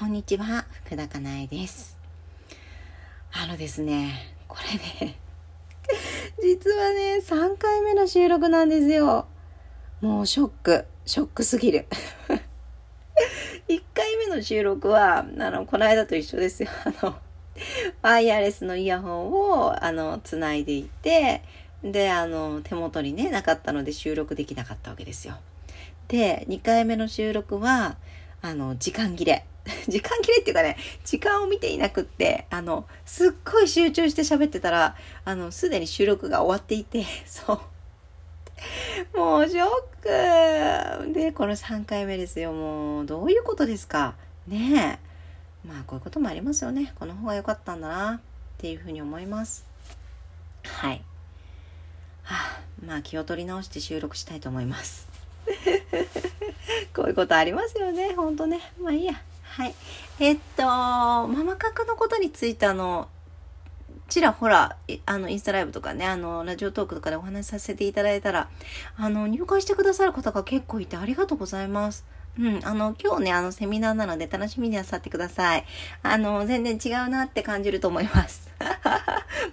こんにちは、福田かなえです。あのですね、これね、実はね、3回目の収録なんですよ。もうショック、ショックすぎる。1回目の収録は、あの、この間と一緒ですよ。あの、ワイヤレスのイヤホンを、あの、つないでいて、で、あの、手元にね、なかったので収録できなかったわけですよ。で、2回目の収録は、あの、時間切れ。時間切れっていうかね、時間を見ていなくって、あの、すっごい集中して喋ってたら、あの、すでに収録が終わっていて、そう。もうショックで、この3回目ですよ。もう、どういうことですか？ねえ。まあ、こういうこともありますよね。この方が良かったんだな、っていうふうに思います。はい。はあ、まあ、気を取り直して収録したいと思います。こういうことありますよね。ほんとね。まあいいや。はい。えっと、ママ角のことについてあの、ちらほら、あの、インスタライブとかね、あの、ラジオトークとかでお話しさせていただいたら、あの、入会してくださる方が結構いてありがとうございます。うん、あの、今日ね、あの、セミナーなので楽しみになさってください。あの、全然違うなって感じると思います。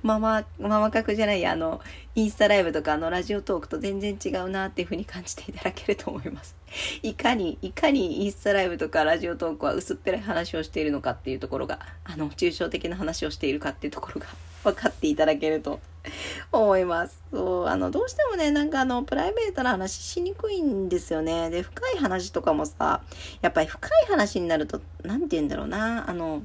マ マ、ママ角じゃない、あの、インスタライブとか、あの、ラジオトークと全然違うなっていうふうに感じていただけると思います。いかに、いかにインスタライブとかラジオトークは薄っぺらい話をしているのかっていうところが、あの、抽象的な話をしているかっていうところが分かっていただけると思います。そう、あの、どうしてもね、なんかあの、プライベートな話しにくいんですよね。で、深い話とかもさ、やっぱり深い話になると、なんて言うんだろうな、あの、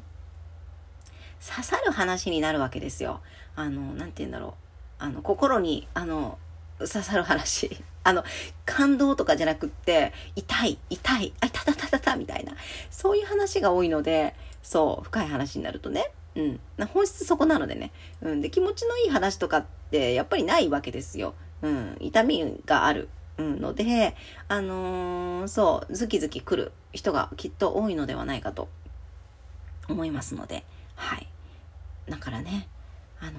刺さる話になるわけですよ。あの、なんて言うんだろう。あの、心に、あの、刺さる話。あの、感動とかじゃなくって、痛い、痛い、あ、いたたたたた、みたいな。そういう話が多いので、そう、深い話になるとね。うん。本質そこなのでね。うん。で、気持ちのいい話とかって、やっぱりないわけですよ。うん。痛みがある。うん、ので、あのーそう、ズキズキ来る人がきっと多いのではないかと思いますので、はい。だからね、あのー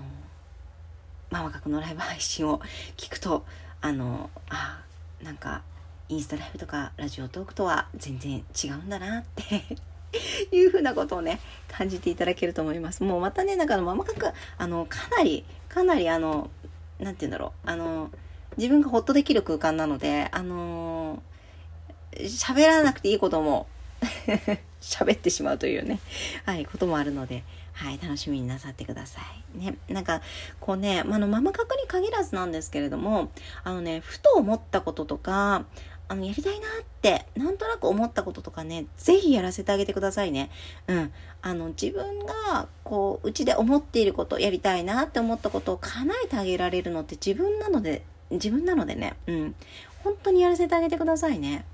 ママ角のライブ配信を聞くと、あのーあ、なんか、インスタライブとかラジオトークとは全然違うんだなって いうふうなことをね、感じていただけると思います。もうまたね、なんかあの、ママ角、あの、かなり、かなりあの、なんて言うんだろう、あの、自分がホッとできる空間なので、あの喋らなくていいことも 喋ってしまうというね、はい、こともあるので、はい、楽しみになさってください。ね、なんか、こうね、まあ、あの、ママ角に限らずなんですけれども、あのね、ふと思ったこととか、あの、やりたいなって、なんとなく思ったこととかね、ぜひやらせてあげてくださいね。うん。あの、自分が、こう、うちで思っていること、やりたいなって思ったことを叶えてあげられるのって自分なので、自分なのでね、うん。本当にやらせてあげてくださいね。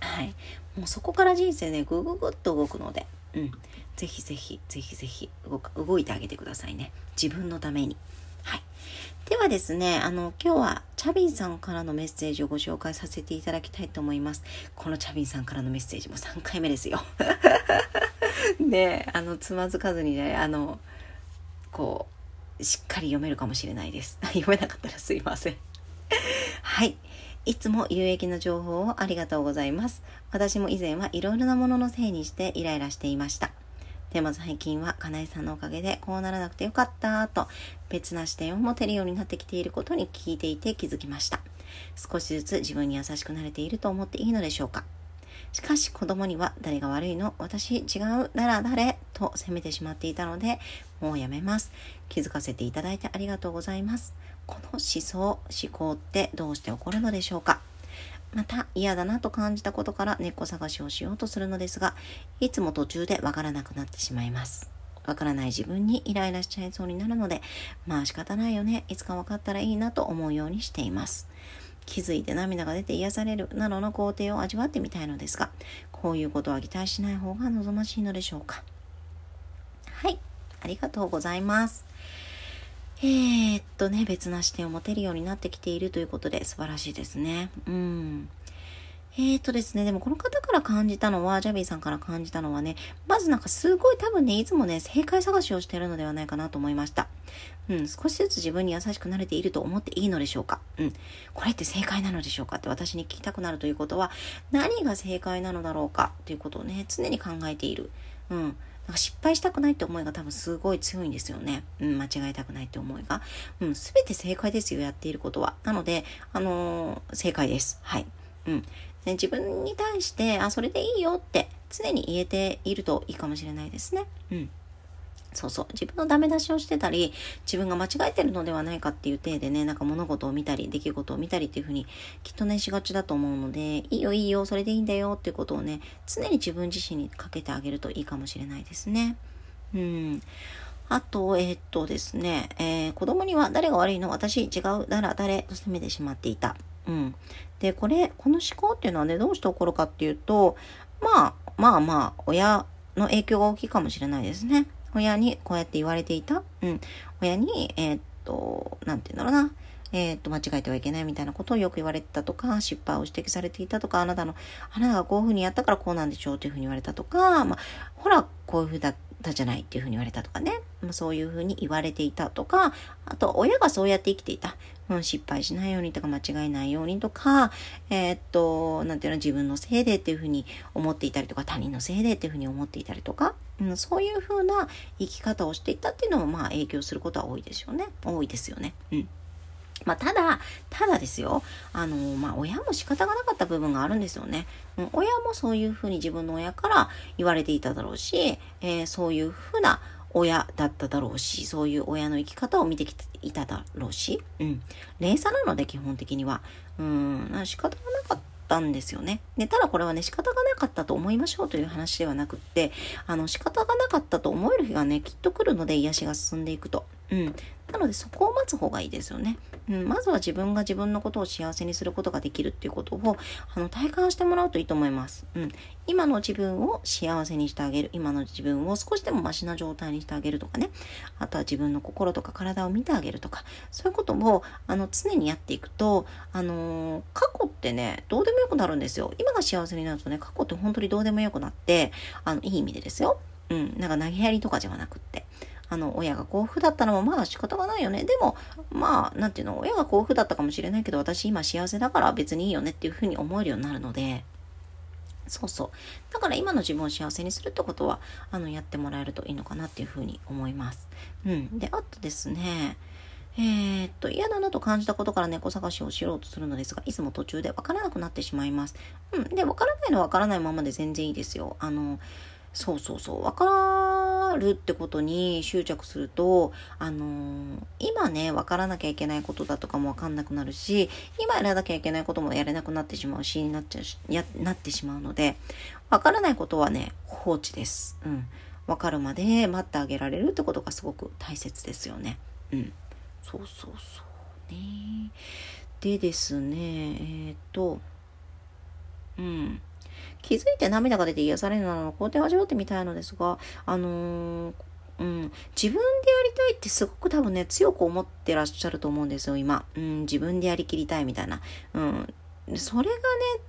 はい。もうそこから人生ね、ぐぐぐっと動くので、うん。ぜひぜひ、ぜひぜひ動か、動いてあげてくださいね。自分のために。ではですね、あの、今日はチャビンさんからのメッセージをご紹介させていただきたいと思います。このチャビンさんからのメッセージも3回目ですよ。ね、あの、つまずかずにね、あの、こう、しっかり読めるかもしれないです。読めなかったらすいません。はい。いつも有益な情報をありがとうございます。私も以前はいろいろなもののせいにしてイライラしていました。でも最近はかなえさんのおかげでこうならなくてよかったと別な視点を持てるようになってきていることに聞いていて気づきました。少しずつ自分に優しくなれていると思っていいのでしょうか？しかし子供には誰が悪いの？私違うなら誰？と責めてしまっていたのでもうやめます。気づかせていただいてありがとうございます。この思想、思考ってどうして起こるのでしょうか？また嫌だなと感じたことから根っこ探しをしようとするのですが、いつも途中でわからなくなってしまいます。わからない自分にイライラしちゃいそうになるので、まあ仕方ないよね。いつかわかったらいいなと思うようにしています。気づいて涙が出て癒されるなどの工程を味わってみたいのですが、こういうことは期待しない方が望ましいのでしょうか。はい。ありがとうございます。えー、っとね、別な視点を持てるようになってきているということで素晴らしいですね。うん。えーとですね、でもこの方から感じたのは、ジャビーさんから感じたのはね、まずなんかすごい多分ね、いつもね、正解探しをしてるのではないかなと思いました。うん、少しずつ自分に優しくなれていると思っていいのでしょうかうん、これって正解なのでしょうかって私に聞きたくなるということは、何が正解なのだろうかということをね、常に考えている。うん。なんか失敗したくないって思いが多分すごい強いんですよね。うん、間違えたくないって思いが。うん、すべて正解ですよ、やっていることは。なので、あのー、正解です。はい。うん。で自分に対して、あ、それでいいよって常に言えているといいかもしれないですね。うん。そうそう。自分のダメ出しをしてたり、自分が間違えてるのではないかっていう体でね、なんか物事を見たり、出来事を見たりっていうふうに、きっとね、しがちだと思うので、いいよいいよ、それでいいんだよっていうことをね、常に自分自身にかけてあげるといいかもしれないですね。うん。あと、えー、っとですね、えー、子供には誰が悪いの？私、違う、なら誰と責めてしまっていた。うん。で、これ、この思考っていうのはね、どうして起こるかっていうと、まあ、まあまあ、親の影響が大きいかもしれないですね。親にこうやって言われていた？うん。親に、えー、っと、なんて言うんだろうな。えー、っと、間違えてはいけないみたいなことをよく言われてたとか、失敗を指摘されていたとか、あなたの、あなたがこういうふうにやったからこうなんでしょうっていうふうに言われたとか、まあ、ほら、こういうふうだったじゃないっていうふうに言われたとかね。まあ、そういうふうに言われていたとか、あと、親がそうやって生きていた。うん、失敗しないようにとか間違えないようにとか、えー、っと、なんていうの、自分のせいでっていうふうに思っていたりとか、他人のせいでっていうふうに思っていたりとか、うん、そういうふうな生き方をしていたっていうのも、まあ影響することは多いですよね。多いですよね。うん。まあ、ただ、ただですよ。あの、まあ、親も仕方がなかった部分があるんですよね。うん、親もそういうふうに自分の親から言われていただろうし、えー、そういうふうな親だっただろうし、そういう親の生き方を見てきていただろうし、うん。連鎖なので基本的には。うん、仕方がなかったんですよね。で、ただこれはね、仕方がなかったと思いましょうという話ではなくって、あの、仕方がなかったと思える日がね、きっと来るので癒しが進んでいくと。うん。なのでそこを待つ方がいいですよね。うん、まずは自分が自分のことを幸せにすることができるっていうことをあの体感してもらうといいと思います。うん、今の自分を幸せにしてあげる。今の自分を少しでもマシな状態にしてあげるとかね。あとは自分の心とか体を見てあげるとか。そういうことをあの常にやっていくと、あのー、過去ってね、どうでもよくなるんですよ。今が幸せになるとね、過去って本当にどうでもよくなって、あの、いい意味でですよ。うん、なんか投げやりとかじゃなくって。あの、親が幸福だったのもまあ仕方がないよね。でも、まあ、なんていうの、親が幸福だったかもしれないけど、私今幸せだから別にいいよねっていうふうに思えるようになるので、そうそう。だから今の自分を幸せにするってことは、あの、やってもらえるといいのかなっていうふうに思います。うん。で、あとですね、えー、っと、嫌だなと感じたことから猫探しをしようとするのですが、いつも途中でわからなくなってしまいます。うん。で、わからないのはわからないままで全然いいですよ。あの、そうそうそう。わからるってことに執着すると、あのー、今ね、わからなきゃいけないことだとかもわかんなくなるし、今やらなきゃいけないこともやれなくなってしまうし、になっちゃうし、や、なってしまうので、わからないことはね、放置です。うん。わかるまで待ってあげられるってことがすごく大切ですよね。うん。そうそうそうね。でですね、えー、っと、うん。気づいて涙が出て癒されるなら肯定を味わってみたいのですが、あのー、うん、自分でやりたいってすごく多分ね、強く思ってらっしゃると思うんですよ、今。うん、自分でやりきりたいみたいな。うん。それがね、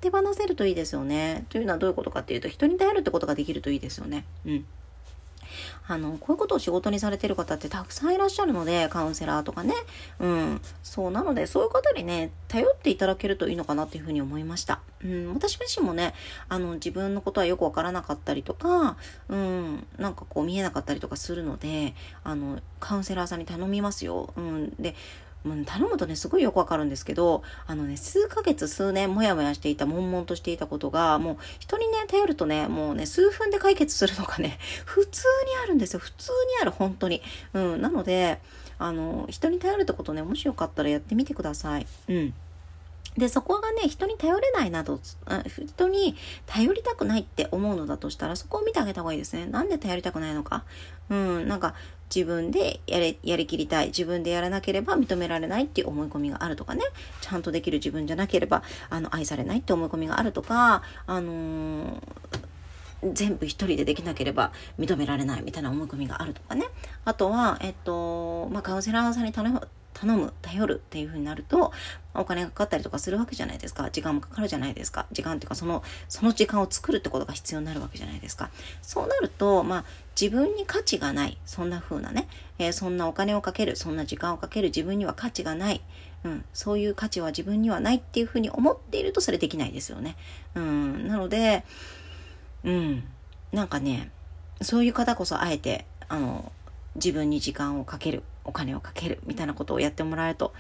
手放せるといいですよね。というのはどういうことかっていうと、人に頼るってことができるといいですよね。うん。あの、こういうことを仕事にされてる方ってたくさんいらっしゃるので、カウンセラーとかね。うん。そう、なので、そういう方にね、頼っていただけるといいのかなっていうふうに思いました。うん、私自身もね、あの、自分のことはよくわからなかったりとか、うん、なんかこう見えなかったりとかするので、あの、カウンセラーさんに頼みますよ。うん。で、うん、頼むとね、すごいよくわかるんですけど、あのね、数ヶ月、数年、もやもやしていた、悶々としていたことが、もう、人にね、頼るとね、もうね、数分で解決するのがね、普通にあるんですよ。普通にある、本当に。うん、なので、あの、人に頼るってことね、もしよかったらやってみてください。うん。で、そこがね、人に頼れないなと、人に頼りたくないって思うのだとしたら、そこを見てあげた方がいいですね。なんで頼りたくないのか？うん、なんか、自分でやれ、やりきりたい。自分でやらなければ認められないっていう思い込みがあるとかね。ちゃんとできる自分じゃなければ、あの、愛されないって思い込みがあるとか、あのー全部一人でできなければ認められないみたいな思い込みがあるとかね。あとは、えっと、まあ、カウンセラーさんに頼む頼む、頼るっていう風になると、お金がかかったりとかするわけじゃないですか。時間もかかるじゃないですか。時間っていうか、その、その時間を作るってことが必要になるわけじゃないですか。そうなると、まあ、自分に価値がない。そんな風なね、えー、そんなお金をかける、そんな時間をかける自分には価値がない。うん、そういう価値は自分にはないっていう風に思っているとそれできないですよね。うん、なので、うん、なんかね、そういう方こそあえて、あの、自分に時間をかける、お金をかけるみたいなことをやってもらえると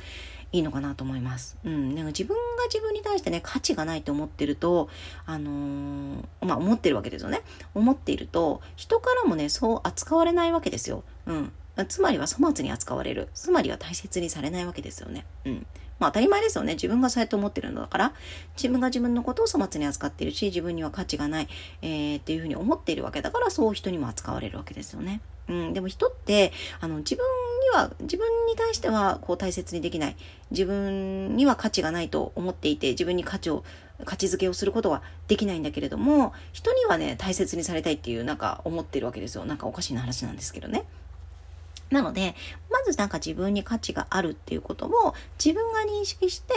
いいのかなと思います。うん。なんか自分が自分に対してね、価値がないと思ってると、あのー、まあ思ってるわけですよね。思っていると、人からもね、そう扱われないわけですよ。うん。つまりは粗末に扱われる。つまりは大切にされないわけですよね。うん。まあ当たり前ですよね。自分がそうやって思ってるのだから、自分が自分のことを粗末に扱っているし、自分には価値がない、えー、っていうふうに思っているわけだから、そう人にも扱われるわけですよね。うん、でも人って、あの、自分には、自分に対しては、こう大切にできない。自分には価値がないと思っていて、自分に価値を、価値づけをすることはできないんだけれども、人にはね、大切にされたいっていう、なんか思ってるわけですよ。なんかおかしいな話なんですけどね。なので、まずなんか自分に価値があるっていうことを自分が認識して、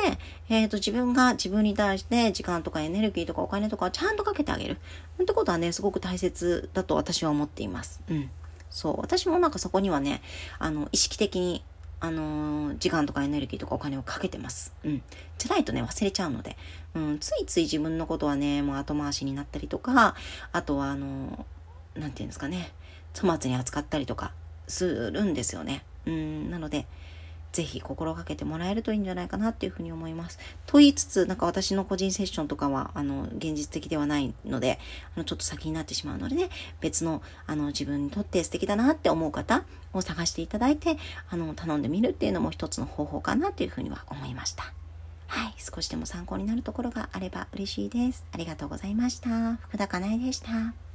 えっ、ー、と自分が自分に対して時間とかエネルギーとかお金とかをちゃんとかけてあげる。ってことはね、すごく大切だと私は思っています。うん。そう。私もなんかそこにはね、あの、意識的に、あのー、時間とかエネルギーとかお金をかけてます。うん。じゃないとね、忘れちゃうので。うん、ついつい自分のことはね、もう後回しになったりとか、あとはあのー、なんていうんですかね、粗末に扱ったりとかするんですよね。うん、なので、ぜひ心がけてもらえるといいんじゃないかなっていうふうに思います。と言いつつ、なんか私の個人セッションとかは、あの、現実的ではないので、あの、ちょっと先になってしまうのでね、別の、あの、自分にとって素敵だなって思う方を探していただいて、あの、頼んでみるっていうのも一つの方法かなっていうふうには思いました。はい。少しでも参考になるところがあれば嬉しいです。ありがとうございました。福田かなえでした。